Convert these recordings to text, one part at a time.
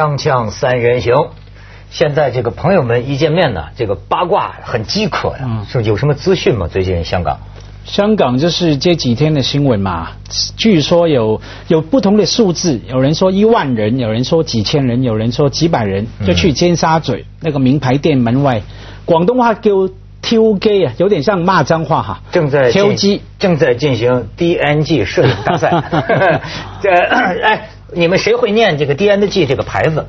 锵锵三人行，现在这个朋友们一见面呢，这个八卦很饥渴呀，是有什么资讯吗？最近香港，香港就是这几天的新闻嘛，据说有有不同的数字，有人说一万人，有人说几千人，有人说几百人，就去尖沙咀那个名牌店门外，广东话叫挑机啊，有点像骂脏话哈。正在挑机，正在进行 DNG 摄影大赛。这哎，你们谁会念这个 DNG 这个牌子？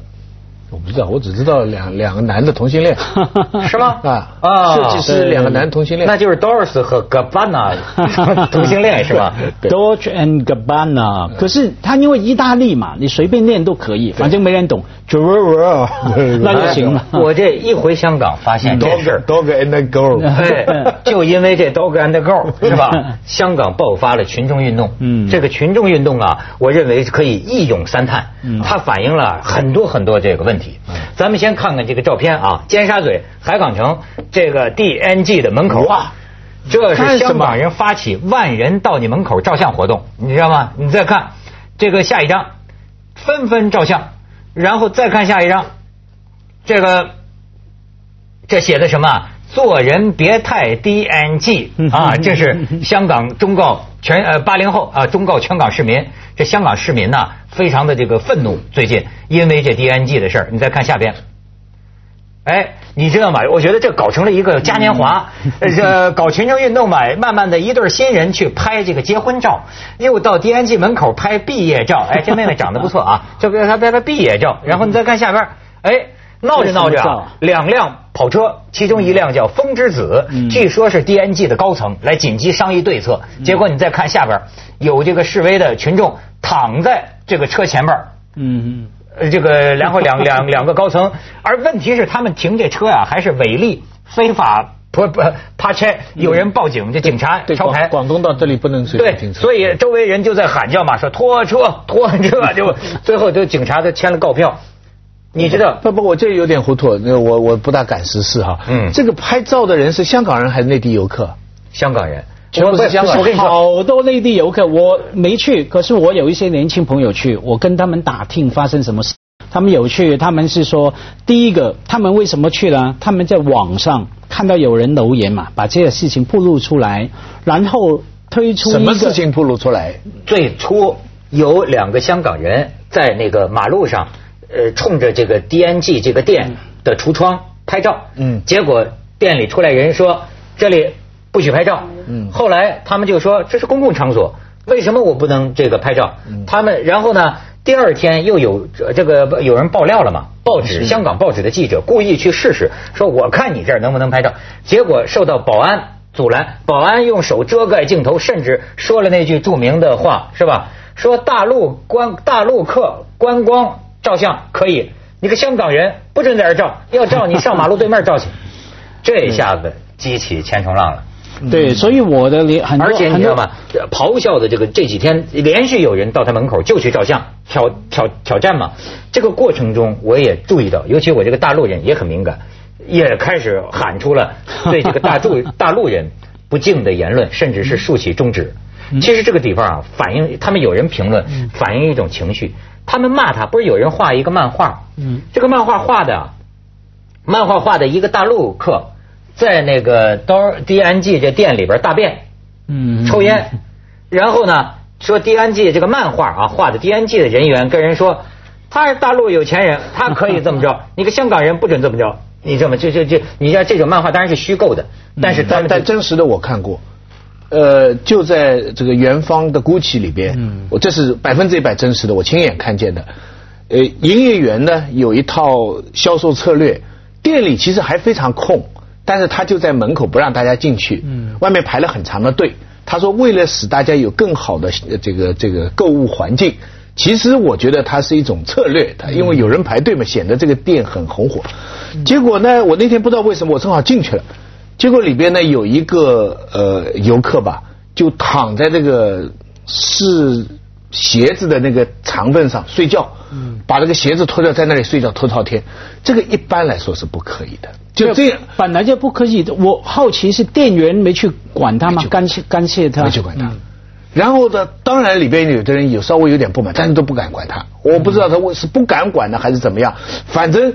我不知道，我只知道两两个男的同性恋，是吗？啊啊，设计师两个男同性恋，那就是 Doris 和 Gabbana 同性恋是吧？Dolce and Gabbana，可是他因为意大利嘛，你随便念都可以，反正没人懂，那就行了。我这一回香港，发现这事 Dog and Girl，对，就因为这 Dog and Girl 是吧？香港爆发了群众运动，嗯，这个群众运动啊，我认为可以一咏三叹，它反映了很多很多这个问题。咱们先看看这个照片啊，尖沙咀海港城这个 DNG 的门口啊，这是香港人发起万人到你门口照相活动，你知道吗？你再看这个下一张，纷纷照相，然后再看下一张，这个这写的什么？做人别太 DNG 啊！这是香港忠告全呃八零后啊，忠告全港市民。这香港市民呢，非常的这个愤怒。最近因为这 DNG 的事儿，你再看下边，哎，你知道吗？我觉得这搞成了一个嘉年华，这 搞群众运动吧，慢慢的一对新人去拍这个结婚照，又到 DNG 门口拍毕业照。哎，这妹妹长得不错啊，这不她拍拍毕业照。然后你再看下边，哎。闹着闹着啊，两辆跑车，其中一辆叫风之子，据说是 DNG 的高层来紧急商议对策。结果你再看下边，有这个示威的群众躺在这个车前边嗯嗯，这个然后两 两两个高层，而问题是他们停这车呀，还是违例非法不不 趴车，有人报警，这警察抄牌。广东到这里不能随便停车。所以周围人就在喊叫嘛，说拖车拖车，就最后就警察都签了告票。你知道不不，我这有点糊涂，那我我不大敢实事哈。嗯，这个拍照的人是香港人还是内地游客？香港人，全部是香港人。好多内地游客，我没去，可是我有一些年轻朋友去，我跟他们打听发生什么事。他们有去，他们是说，第一个，他们为什么去呢？他们在网上看到有人留言嘛，把这个事情暴露出来，然后推出什么事情暴露出来？最初有两个香港人在那个马路上。呃，冲着这个 DNG 这个店的橱窗拍照，嗯，结果店里出来人说这里不许拍照，嗯，后来他们就说这是公共场所，为什么我不能这个拍照？他们然后呢，第二天又有这个有人爆料了嘛，报纸香港报纸的记者故意去试试，说我看你这儿能不能拍照，结果受到保安阻拦，保安用手遮盖镜头，甚至说了那句著名的话，是吧？说大陆观大陆客观光。照相可以，你个香港人不准在这照，要照你上马路对面照去。这一下子激起千重浪了。对，所以我的连而且你知道吗？咆哮的这个这几天连续有人到他门口就去照相，挑挑挑战嘛。这个过程中我也注意到，尤其我这个大陆人也很敏感，也开始喊出了对这个大陆 大陆人不敬的言论，甚至是竖起中指。其实这个地方啊，反映他们有人评论，反映一种情绪。他们骂他，不是有人画一个漫画？嗯，这个漫画画的，漫画画的一个大陆客在那个 DNG 这店里边大便，嗯，抽烟，然后呢说 DNG 这个漫画啊画的 DNG 的人员跟人说，他是大陆有钱人，他可以这么着，你个香港人不准这么着，你这么就就就，你像这种漫画当然是虚构的，但是但但真实的我看过。呃，就在这个元芳的 GUCCI 里边，嗯，我这是百分之一百真实的，我亲眼看见的。呃，营业员呢有一套销售策略，店里其实还非常空，但是他就在门口不让大家进去，嗯，外面排了很长的队。他说为了使大家有更好的这个这个购物环境，其实我觉得它是一种策略，他因为有人排队嘛，显得这个店很红火。结果呢，我那天不知道为什么我正好进去了。结果里边呢有一个呃游客吧，就躺在这个试鞋子的那个长凳上睡觉，嗯，把这个鞋子脱掉在那里睡觉脱到天，这个一般来说是不可以的，就这样。本来就不可以的。我好奇是店员没去管他吗？干涉干涉他？没去管他，然后呢，当然里边有的人有稍微有点不满，但是都不敢管他。我不知道他是不敢管呢，还是怎么样。反正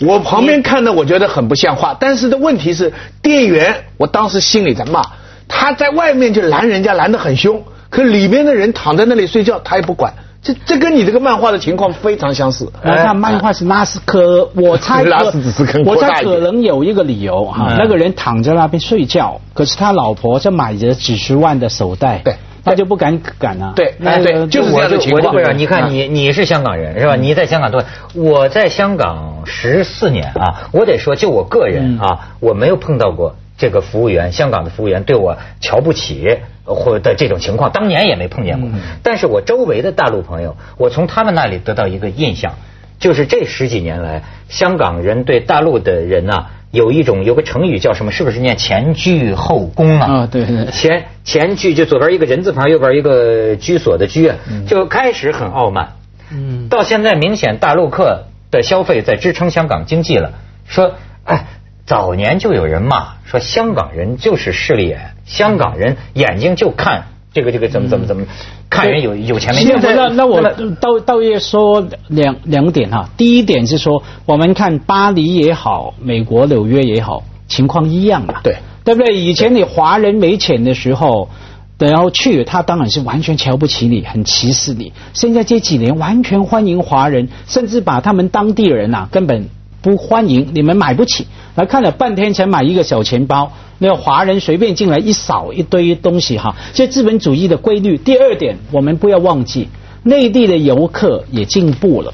我旁边看的，我觉得很不像话。但是的问题是，店员，我当时心里在骂，他在外面就拦人家，拦得很凶，可里边的人躺在那里睡觉，他也不管。这这跟你这个漫画的情况非常相似。我看漫画是拉斯科，我猜拉斯 只是跟我猜可能有一个理由哈，那个人躺在那边睡觉，可是他老婆在买着几十万的手袋。对。他就不敢敢啊！对，哎对，就是这样的情况。我就你看你你是香港人是吧？你在香港多，我在香港十四年啊，我得说，就我个人啊，我没有碰到过这个服务员，香港的服务员对我瞧不起或的这种情况，当年也没碰见过。但是我周围的大陆朋友，我从他们那里得到一个印象，就是这十几年来，香港人对大陆的人呢。有一种有个成语叫什么？是不是念前居后恭啊？啊，对对。前前居就左边一个人字旁，右边一个居所的居啊，就开始很傲慢。嗯。到现在明显大陆客的消费在支撑香港经济了。说，哎，早年就有人骂说香港人就是势利眼，香港人眼睛就看这个这个怎么怎么怎么。看人有有钱没钱。那那我倒倒也说两两点哈。第一点是说，我们看巴黎也好，美国纽约也好，情况一样嘛。对，对不对？以前你华人没钱的时候，然后去，他当然是完全瞧不起你，很歧视你。现在这几年完全欢迎华人，甚至把他们当地人呐根本不欢迎，你们买不起。来看了半天才买一个小钱包。那华人随便进来一扫一堆东西哈，这资本主义的规律。第二点，我们不要忘记，内地的游客也进步了。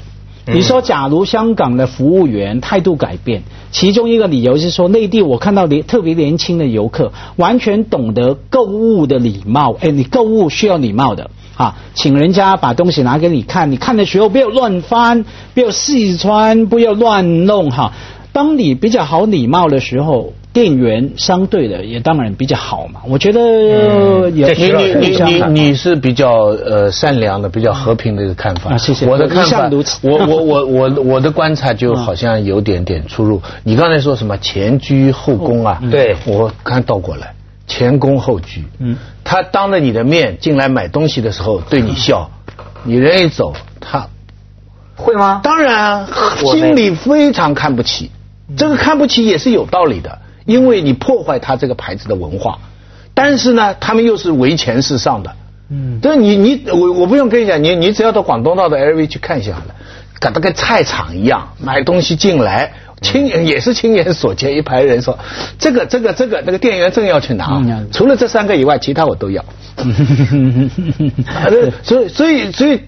你说，假如香港的服务员态度改变，其中一个理由是说，内地我看到年特别年轻的游客，完全懂得购物的礼貌。哎，你购物需要礼貌的啊，请人家把东西拿给你看，你看的时候不要乱翻，不要试穿，不要乱弄哈。当你比较好礼貌的时候。店员相对的也当然比较好嘛，我觉得也你你你你你是比较呃善良的、比较和平的一个看法。谢谢。我的看法，我我我我 我的观察就好像有点点出入。你刚才说什么前居后宫啊？对，我看倒过来，前宫后居。嗯，他当着你的面进来买东西的时候对你笑，你人一走他会吗？当然啊，心里非常看不起。这个看不起也是有道理的。因为你破坏他这个牌子的文化，但是呢，他们又是唯钱是上的。嗯，这你你我我不用跟你讲，你你只要到广东道的 LV 去看一下好了，搞得跟菜场一样，买东西进来，亲眼也是亲眼所见，一排人说这个这个这个那个店员正要去拿，除了这三个以外，其他我都要。所以所以所以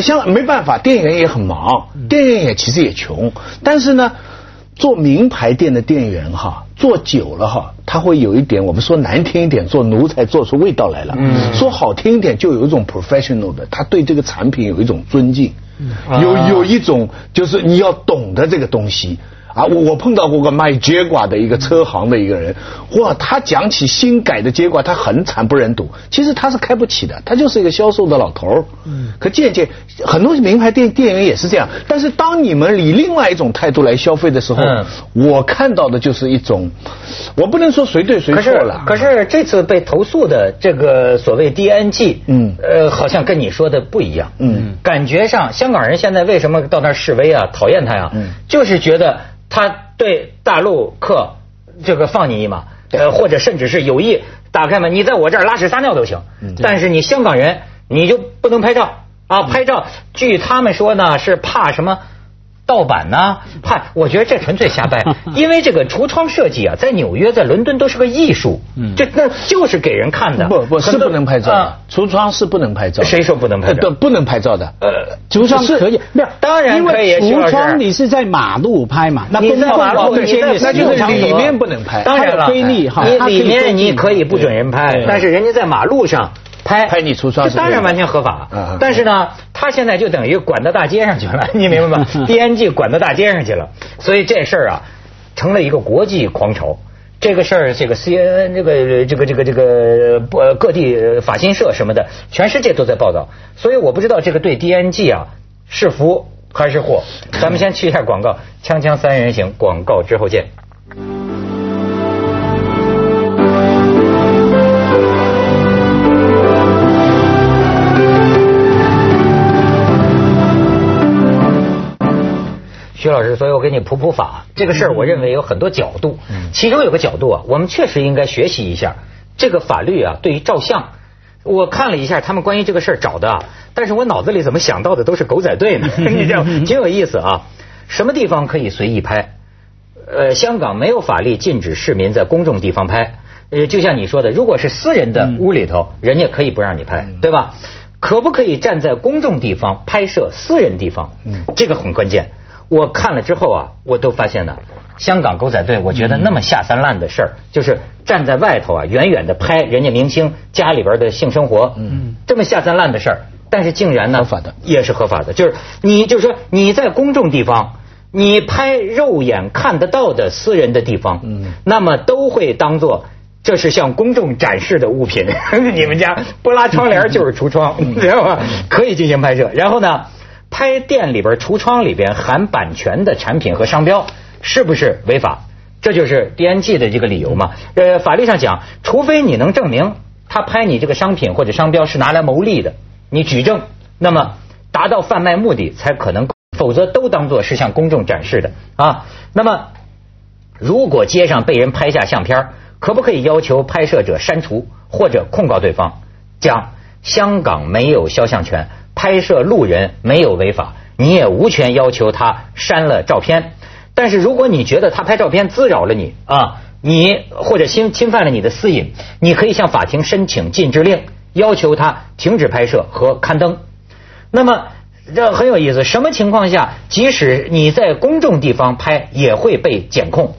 像没办法，店员也很忙，店员也其实也穷，但是呢。做名牌店的店员哈，做久了哈，他会有一点，我们说难听一点，做奴才做出味道来了。嗯，说好听一点，就有一种 professional 的，他对这个产品有一种尊敬，有有一种就是你要懂得这个东西。啊，我我碰到过个卖结 quả 的一个车行的一个人，哇，他讲起新改的结 quả，他很惨不忍睹。其实他是开不起的，他就是一个销售的老头儿。嗯，可渐渐很多名牌店店员也是这样。但是当你们以另外一种态度来消费的时候，我看到的就是一种，我不能说谁对谁错了。可是这次被投诉的这个所谓 DNG，嗯，呃，好像跟你说的不一样。嗯，感觉上香港人现在为什么到那儿示威啊，讨厌他呀？嗯，就是觉得。他对大陆客这个放你一马，呃，或者甚至是有意打开门，你在我这儿拉屎撒尿都行，但是你香港人你就不能拍照。啊！拍照，据他们说呢，是怕什么？盗版呢？嗨，我觉得这纯粹瞎掰，因为这个橱窗设计啊，在纽约、在伦敦都是个艺术，这那就是给人看的。不不是不能拍照，橱窗是不能拍照。谁说不能拍照？不能拍照的。呃，橱窗可以，没有，当然可以。橱窗你是在马路拍嘛？那你在马路间，那就是里面不能拍。当然了，你里面你可以不准人拍，但是人家在马路上。拍拍你橱窗，这当然完全合法。但是呢，他现在就等于管到大街上去了，你明白吗？DNG 管到大街上去了，所以这事儿啊，成了一个国际狂潮。这个事儿，这个 CNN 这个这个这个这个不各地法新社什么的，全世界都在报道。所以我不知道这个对 DNG 啊是福还是祸。咱们先去一下广告，锵锵三人行，广告之后见。老师，所以我给你普普法。这个事儿，我认为有很多角度，其中有个角度啊，我们确实应该学习一下这个法律啊。对于照相，我看了一下他们关于这个事儿找的，但是我脑子里怎么想到的都是狗仔队呢？你知道，挺有意思啊。什么地方可以随意拍？呃，香港没有法律禁止市民在公众地方拍。呃，就像你说的，如果是私人的屋里头，人家可以不让你拍，对吧？可不可以站在公众地方拍摄私人地方？嗯，这个很关键。我看了之后啊，我都发现呢，香港狗仔队，我觉得那么下三滥的事儿，就是站在外头啊，远远的拍人家明星家里边的性生活，嗯，这么下三滥的事儿，但是竟然呢，合法的也是合法的，就是你就是说你在公众地方。你拍肉眼看得到的私人的地方，嗯，那么都会当做这是向公众展示的物品。你们家不拉窗帘就是橱窗，知道吗？可以进行拍摄。然后呢，拍店里边橱窗里边含版权的产品和商标，是不是违法？这就是 D N G 的这个理由嘛。呃，法律上讲，除非你能证明他拍你这个商品或者商标是拿来牟利的，你举证，那么达到贩卖目的才可能。否则都当做是向公众展示的啊。那么，如果街上被人拍下相片，可不可以要求拍摄者删除或者控告对方？讲香港没有肖像权，拍摄路人没有违法，你也无权要求他删了照片。但是如果你觉得他拍照片滋扰了你啊，你或者侵侵犯了你的私隐，你可以向法庭申请禁止令，要求他停止拍摄和刊登。那么。这很有意思，什么情况下，即使你在公众地方拍，也会被检控？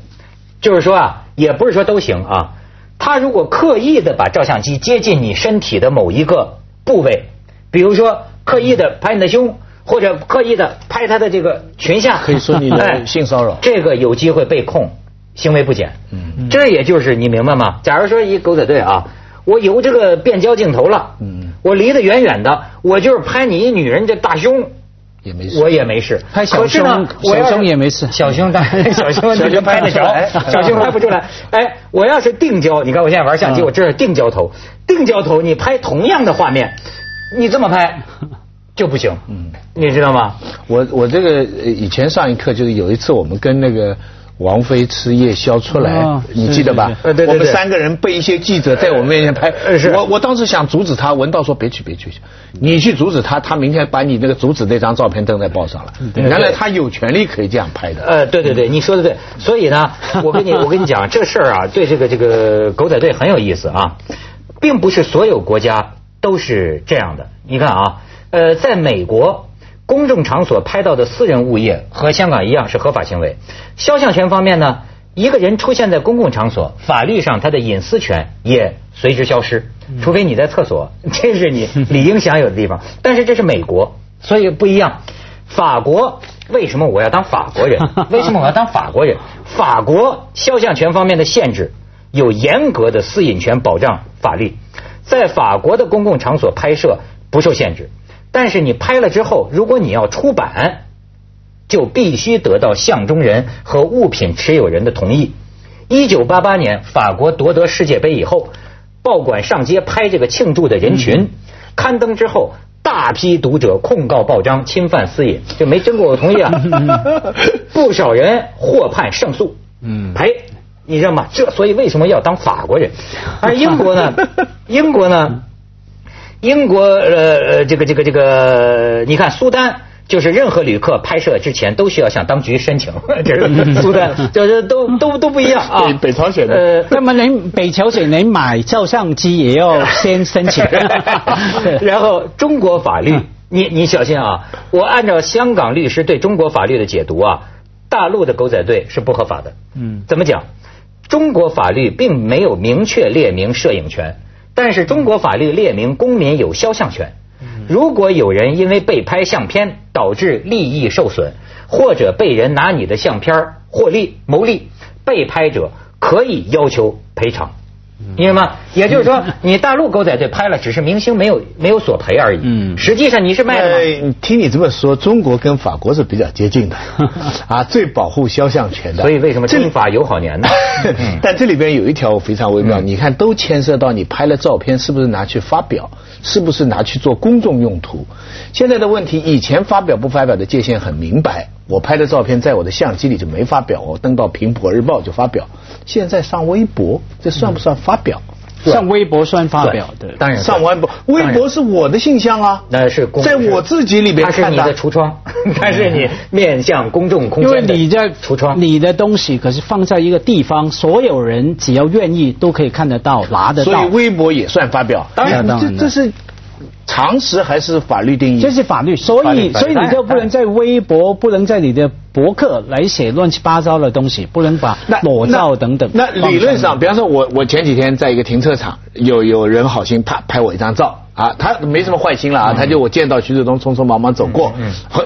就是说啊，也不是说都行啊。他如果刻意的把照相机接近你身体的某一个部位，比如说刻意的拍你的胸，或者刻意的拍他的这个裙下，可以说你的性骚扰，这个有机会被控行为不检。嗯，这也就是你明白吗？假如说一狗仔队啊。我有这个变焦镜头了，嗯，我离得远远的，我就是拍你一女人这大胸，也没事，我也没事。拍小胸，小胸也没事，小胸但 小胸小胸拍得着，小胸拍不出来。哎，我要是定焦，你看我现在玩相机，我这是定焦头，定焦头你拍同样的画面，你这么拍 就不行，嗯，你知道吗？我我这个以前上一课就是有一次我们跟那个。王菲吃夜宵出来，你记得吧？对对对，我们三个人被一些记者在我们面前拍。我我当时想阻止他，文道说别去别去，你去阻止他，他明天把你那个阻止那张照片登在报上了。原来他有权利可以这样拍的。呃，对对对，你说的对。所以呢，我跟你我跟你讲，这事儿啊，对这个这个狗仔队很有意思啊，并不是所有国家都是这样的。你看啊，呃，在美国。公众场所拍到的私人物业和香港一样是合法行为。肖像权方面呢，一个人出现在公共场所，法律上他的隐私权也随之消失，除非你在厕所，这是你理应享有的地方。但是这是美国，所以不一样。法国为什么我要当法国人？为什么我要当法国人？法国肖像权方面的限制有严格的私隐权保障法律，在法国的公共场所拍摄不受限制。但是你拍了之后，如果你要出版，就必须得到相中人和物品持有人的同意。一九八八年，法国夺得世界杯以后，报馆上街拍这个庆祝的人群，刊登之后，大批读者控告报章侵犯私隐，就没经过我同意啊。不少人获判胜诉，嗯，赔，你知道吗？这所以为什么要当法国人？而英国呢？英国呢？英国呃这个这个这个，你看苏丹就是任何旅客拍摄之前都需要向当局申请，这是苏丹，就是都都都不一样啊。北朝鲜的，呃，那么您北朝鲜您买照相机也要先申请，然后中国法律，你你小心啊！我按照香港律师对中国法律的解读啊，大陆的狗仔队是不合法的。嗯，怎么讲？中国法律并没有明确列明摄影权。但是中国法律列明公民有肖像权，如果有人因为被拍相片导致利益受损，或者被人拿你的相片获利牟利，被拍者可以要求赔偿。明白吗？也就是说，你大陆狗仔队拍了，只是明星没有没有索赔而已。嗯，实际上你是卖的。听你这么说，中国跟法国是比较接近的，啊，最保护肖像权的。所以为什么中法友好年呢？但这里边有一条非常微妙，你看都牵涉到你拍了照片是不是拿去发表，是不是拿去做公众用途？现在的问题，以前发表不发表的界限很明白。我拍的照片在我的相机里就没发表，我登到苹果日报就发表。现在上微博，这算不算发表？上微博算发表的，当然上微博，微博是我的信箱啊，那是公在我自己里边看的。它是你的橱窗，它是你面向公众空间的橱窗。你的东西可是放在一个地方，所有人只要愿意都可以看得到、拿得到。所以微博也算发表。当然，这这是。常识还是法律定义？这是法律，所以所以你就不能在微博，不能在你的博客来写乱七八糟的东西，不能把裸照等等。那理论上，比方说，我我前几天在一个停车场，有有人好心拍拍我一张照啊，他没什么坏心了啊，他就我见到徐志东匆匆忙忙走过，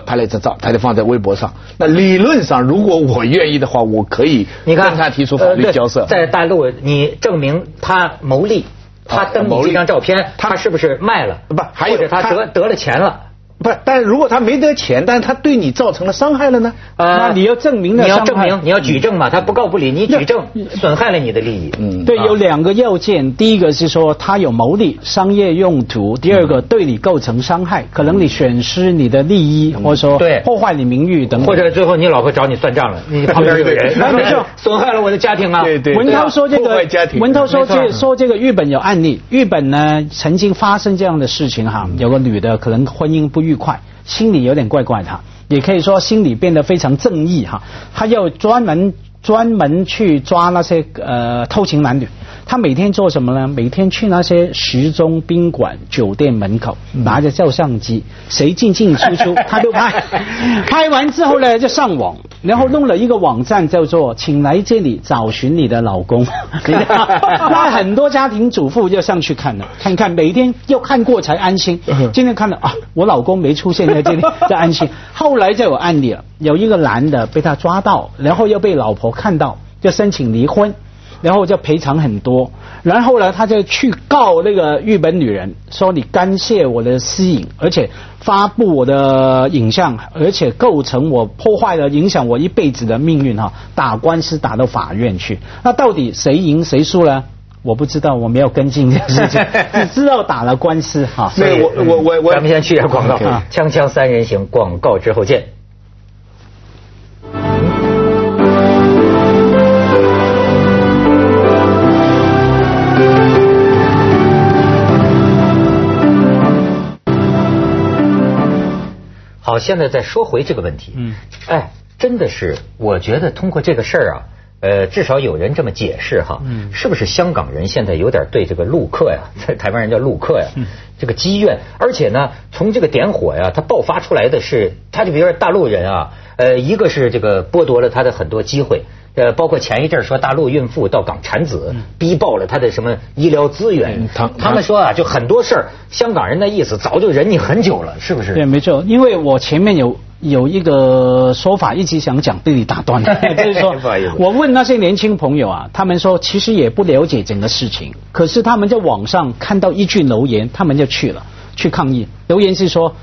拍了一张照，他就放在微博上。那理论上，如果我愿意的话，我可以跟他提出法律交涉。在大陆，你证明他牟利。他登你这张照片，他是不是卖了？不，还有他得得了钱了。不是，但是如果他没得钱，但是他对你造成了伤害了呢？呃，那，你要证明你要证明，你要举证嘛？他不告不理，你举证损害了你的利益。嗯，对，有两个要件，第一个是说他有牟利商业用途，第二个对你构成伤害，可能你损失你的利益，或者说对破坏你名誉等等，或者最后你老婆找你算账了，你旁边有人，没错，损害了我的家庭啊。对对。文涛说这个，文涛说这说这个日本有案例，日本呢曾经发生这样的事情哈，有个女的可能婚姻不愉快。心里有点怪怪的，也可以说心里变得非常正义哈。他又专门专门去抓那些呃偷情男女。他每天做什么呢？每天去那些时钟宾馆、酒店门口，拿着照相机，谁进进出出 他都拍。拍完之后呢，就上网，然后弄了一个网站叫做“请来这里找寻你的老公”。那很多家庭主妇就上去看了，看看每天要看过才安心。今天看了啊，我老公没出现在这里，就安心。后来就有案例了，有一个男的被他抓到，然后又被老婆看到，就申请离婚。然后就赔偿很多，然后呢，他就去告那个日本女人，说你干涉我的私隐，而且发布我的影像，而且构成我破坏了影响我一辈子的命运哈，打官司打到法院去。那到底谁赢谁输呢？我不知道，我没有跟进这个事情，只知道打了官司哈。所以我我我我，咱们先去一下广告，锵锵三人行广告之后见。好，现在再说回这个问题。嗯，哎，真的是，我觉得通过这个事儿啊，呃，至少有人这么解释哈。嗯，是不是香港人现在有点对这个陆客呀，在台湾人叫陆客呀，这个积怨？而且呢，从这个点火呀，它爆发出来的是，他就比如说大陆人啊，呃，一个是这个剥夺了他的很多机会。呃，包括前一阵说大陆孕妇到港产子，逼爆了他的什么医疗资源。他他们说啊，就很多事儿，香港人的意思早就忍你很久了，是不是？对，没错。因为我前面有有一个说法，一直想讲，被你打断了。就是说，我问那些年轻朋友啊，他们说其实也不了解整个事情，可是他们在网上看到一句留言，他们就去了去抗议。留言是说，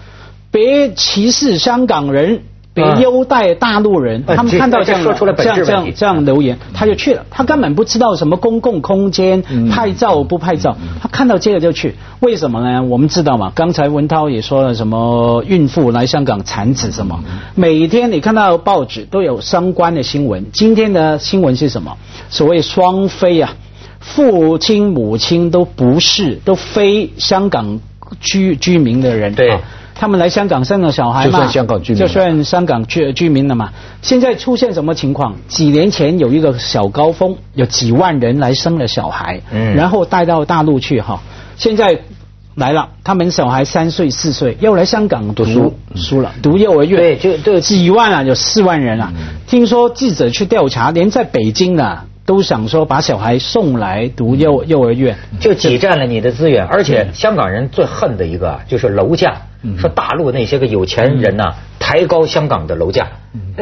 别歧视香港人。别优待大陆人，他们看到这样这样这样这样留言，他就去了。他根本不知道什么公共空间拍照不拍照，他看到这个就去。为什么呢？我们知道嘛，刚才文涛也说了，什么孕妇来香港产子什么，每天你看到报纸都有相关的新闻。今天的新闻是什么？所谓双飞啊，父亲母亲都不是，都非香港居居民的人。对。他们来香港生了小孩嘛，就算香港居民，就算香港居居民了嘛。现在出现什么情况？几年前有一个小高峰，有几万人来生了小孩，嗯，然后带到大陆去哈。现在来了，他们小孩三岁四岁，要来香港读书，书了，读幼儿园，对，就对几万啊，有四万人啊。听说记者去调查，连在北京的。都想说把小孩送来读幼幼儿园，就挤占了你的资源。而且香港人最恨的一个就是楼价，说大陆那些个有钱人呐抬高香港的楼价，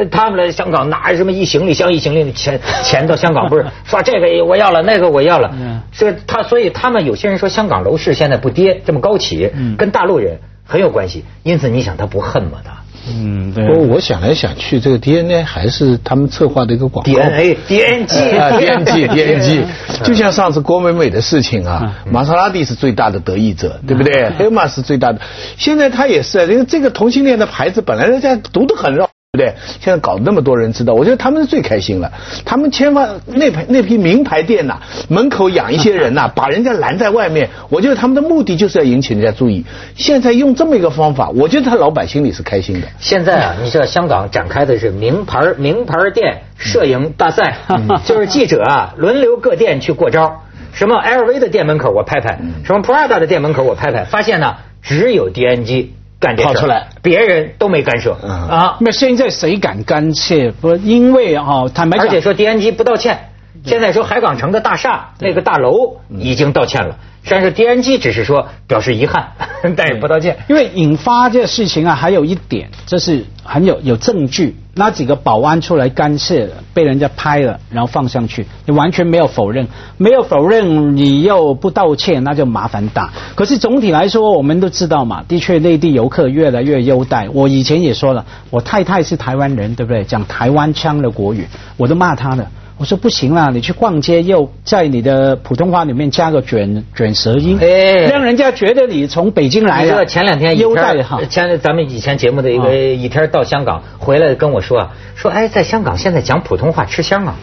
他们来香港拿什么一行李箱一行李的钱钱到香港不是？说这个我要了那个我要了，是他所以他们有些人说香港楼市现在不跌这么高起，跟大陆人很有关系。因此你想他不恨吗他？嗯，对。我想来想去，这个 DNA 还是他们策划的一个广告。DNA，DNG 啊，DNG，DNG，就像上次郭美美的事情啊，玛莎拉蒂是最大的得益者，对不对？黑马是最大的，现在他也是，因为这个同性恋的牌子本来人家读得很绕。对不对？现在搞那么多人知道，我觉得他们是最开心了。他们千万那排那批名牌店呐，门口养一些人呐，把人家拦在外面。我觉得他们的目的就是要引起人家注意。现在用这么一个方法，我觉得他老百姓里是开心的。现在啊，你知道香港展开的是名牌名牌店摄影大赛，就是记者啊轮流各店去过招。什么 LV 的店门口我拍拍，什么 Prada 的店门口我拍拍，发现呢只有 DNG。干这出来，别人都没干涉啊。那现在谁敢干涉？不，因为啊，坦白讲，而且说 DNG 不道歉。现在说海港城的大厦那个大楼已经道歉了，但是 DNG 只是说表示遗憾，但也不道歉。因为引发这事情啊，还有一点，这是很有有证据。那几个保安出来干涉，被人家拍了，然后放上去，你完全没有否认，没有否认，你又不道歉，那就麻烦大。可是总体来说，我们都知道嘛，的确内地游客越来越优待。我以前也说了，我太太是台湾人，对不对？讲台湾腔的国语，我都骂她了。我说不行啦，你去逛街又在你的普通话里面加个卷卷舌音，哎，让人家觉得你从北京来的。前两天优待哈，前咱们以前节目的一个一天到香港回来跟我说说，哎，在香港现在讲普通话吃香啊，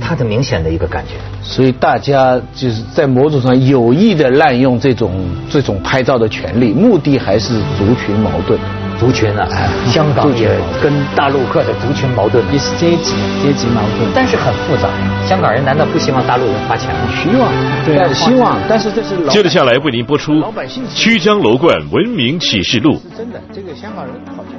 他的明显的一个感觉。所以大家就是在某种上有意的滥用这种这种拍照的权利，目的还是族群矛盾。族群啊，香港也跟大陆客的族群矛盾，也是阶级阶级矛盾，但是很复杂。香港人难道不希望大陆人花钱吗？希望，对，希望。但是这是接着下来为您播出《曲江楼观文明启示录》。是真的，这个香港人好像。